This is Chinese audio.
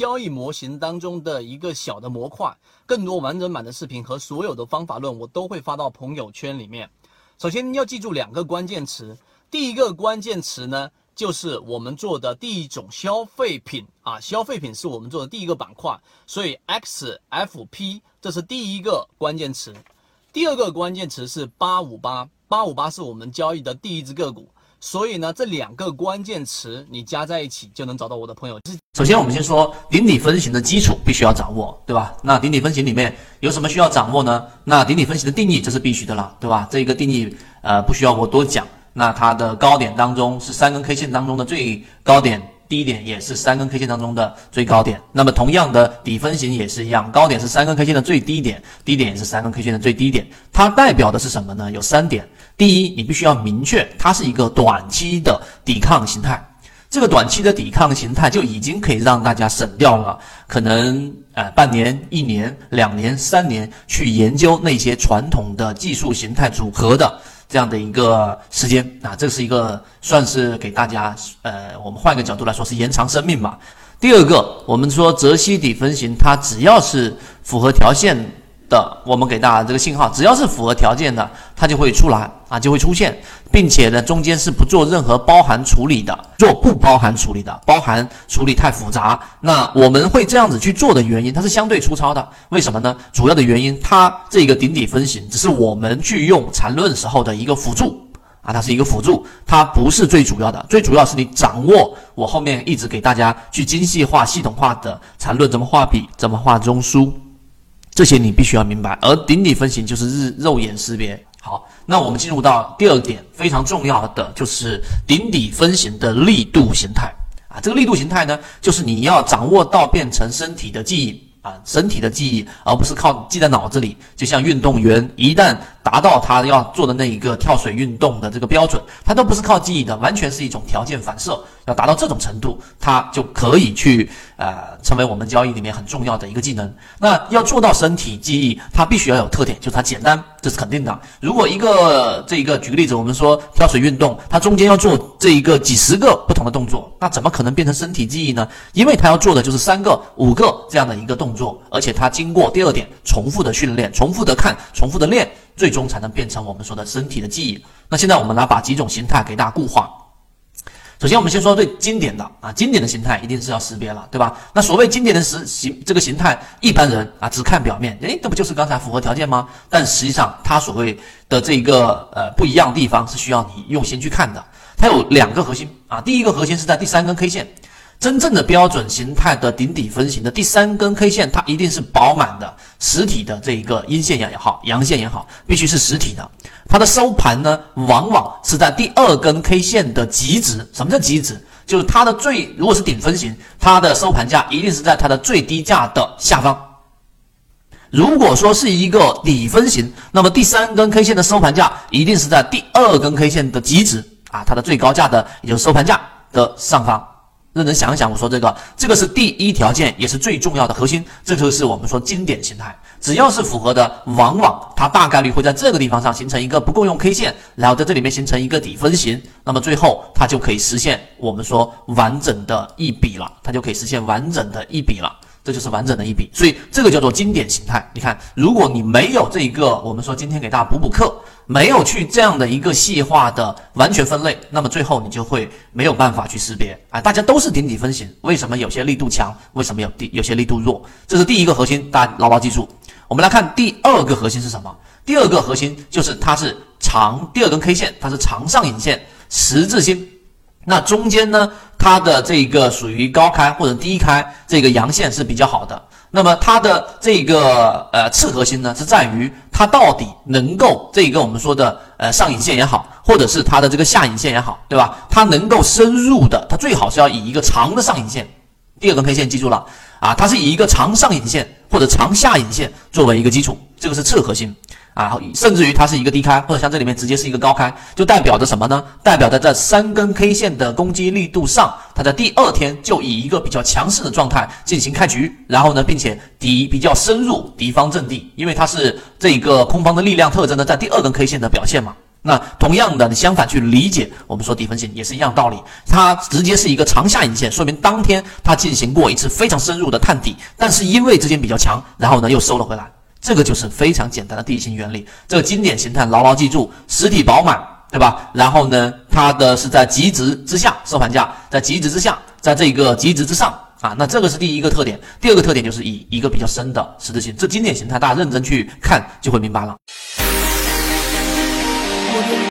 交易模型当中的一个小的模块。更多完整版的视频和所有的方法论，我都会发到朋友圈里面。首先要记住两个关键词，第一个关键词呢，就是我们做的第一种消费品啊，消费品是我们做的第一个板块，所以 XFP 这是第一个关键词。第二个关键词是八五八，八五八是我们交易的第一只个股。所以呢，这两个关键词你加在一起就能找到我的朋友。首先，我们先说顶底分型的基础必须要掌握，对吧？那顶底分型里面有什么需要掌握呢？那顶底分型的定义这是必须的了，对吧？这个定义呃不需要我多讲。那它的高点当中是三根 K 线当中的最高点，低点也是三根 K 线当中的最高点。那么同样的底分型也是一样，高点是三根 K 线的最低点，低点也是三根 K 线的最低点。它代表的是什么呢？有三点。第一，你必须要明确，它是一个短期的抵抗形态。这个短期的抵抗形态就已经可以让大家省掉了可能呃半年、一年、两年、三年去研究那些传统的技术形态组合的这样的一个时间啊，这是一个算是给大家呃，我们换一个角度来说是延长生命嘛。第二个，我们说泽西底分型，它只要是符合条件。的，我们给大家这个信号，只要是符合条件的，它就会出来啊，就会出现，并且呢，中间是不做任何包含处理的，做不包含处理的，包含处理太复杂。那我们会这样子去做的原因，它是相对粗糙的，为什么呢？主要的原因，它这个顶底分型只是我们去用缠论时候的一个辅助啊，它是一个辅助，它不是最主要的，最主要是你掌握我后面一直给大家去精细化、系统化的缠论怎么画笔，怎么画中枢。这些你必须要明白，而顶底分型就是日肉眼识别。好，那我们进入到第二点，非常重要的就是顶底分型的力度形态啊。这个力度形态呢，就是你要掌握到变成身体的记忆啊，身体的记忆，而不是靠记在脑子里。就像运动员一旦达到他要做的那一个跳水运动的这个标准，他都不是靠记忆的，完全是一种条件反射。要达到这种程度，他就可以去呃成为我们交易里面很重要的一个技能。那要做到身体记忆，它必须要有特点，就是它简单，这是肯定的。如果一个这一个举个例子，我们说跳水运动，它中间要做这一个几十个不同的动作，那怎么可能变成身体记忆呢？因为它要做的就是三个、五个这样的一个动作，而且它经过第二点重复的训练、重复的看、重复的练，最终才能变成我们说的身体的记忆。那现在我们来把几种形态给大家固化。首先，我们先说最经典的啊，经典的形态一定是要识别了，对吧？那所谓经典的实形这个形态，一般人啊只看表面，诶，这不就是刚才符合条件吗？但实际上，它所谓的这一个呃不一样的地方是需要你用心去看的。它有两个核心啊，第一个核心是在第三根 K 线。真正的标准形态的顶底分型的第三根 K 线，它一定是饱满的实体的这一个阴线也好，阳线也好，必须是实体的。它的收盘呢，往往是在第二根 K 线的极值。什么叫极值？就是它的最，如果是顶分型，它的收盘价一定是在它的最低价的下方。如果说是一个底分型，那么第三根 K 线的收盘价一定是在第二根 K 线的极值啊，它的最高价的，也就是收盘价的上方。认真想一想，我说这个，这个是第一条件，也是最重要的核心。这就是我们说经典形态，只要是符合的，往往它大概率会在这个地方上形成一个不够用 K 线，然后在这里面形成一个底分型，那么最后它就可以实现我们说完整的一笔了，它就可以实现完整的一笔了，这就是完整的一笔。所以这个叫做经典形态。你看，如果你没有这一个，我们说今天给大家补补课。没有去这样的一个细化的完全分类，那么最后你就会没有办法去识别啊！大家都是顶底分型，为什么有些力度强？为什么有地有些力度弱？这是第一个核心，大家牢牢记住。我们来看第二个核心是什么？第二个核心就是它是长，第二根 K 线它是长上影线十字星，那中间呢，它的这个属于高开或者低开，这个阳线是比较好的。那么它的这个呃次核心呢，是在于它到底能够这个我们说的呃上影线也好，或者是它的这个下影线也好，对吧？它能够深入的，它最好是要以一个长的上影线，第二根 K 线记住了啊，它是以一个长上影线或者长下影线作为一个基础，这个是次核心。啊，甚至于它是一个低开，或者像这里面直接是一个高开，就代表着什么呢？代表着这三根 K 线的攻击力度上，它在第二天就以一个比较强势的状态进行开局，然后呢，并且敌比较深入敌方阵地，因为它是这个空方的力量特征呢，在第二根 K 线的表现嘛。那同样的，你相反去理解，我们说底分型也是一样道理，它直接是一个长下影线，说明当天它进行过一次非常深入的探底，但是因为资金比较强，然后呢又收了回来，这个就是非常简单的地形原理。这个经典形态牢牢记住，实体饱满，对吧？然后呢，它的是在极值之下收盘价，在极值之下，在这个极值之上啊，那这个是第一个特点。第二个特点就是以一个比较深的十字星，这经典形态大家认真去看就会明白了。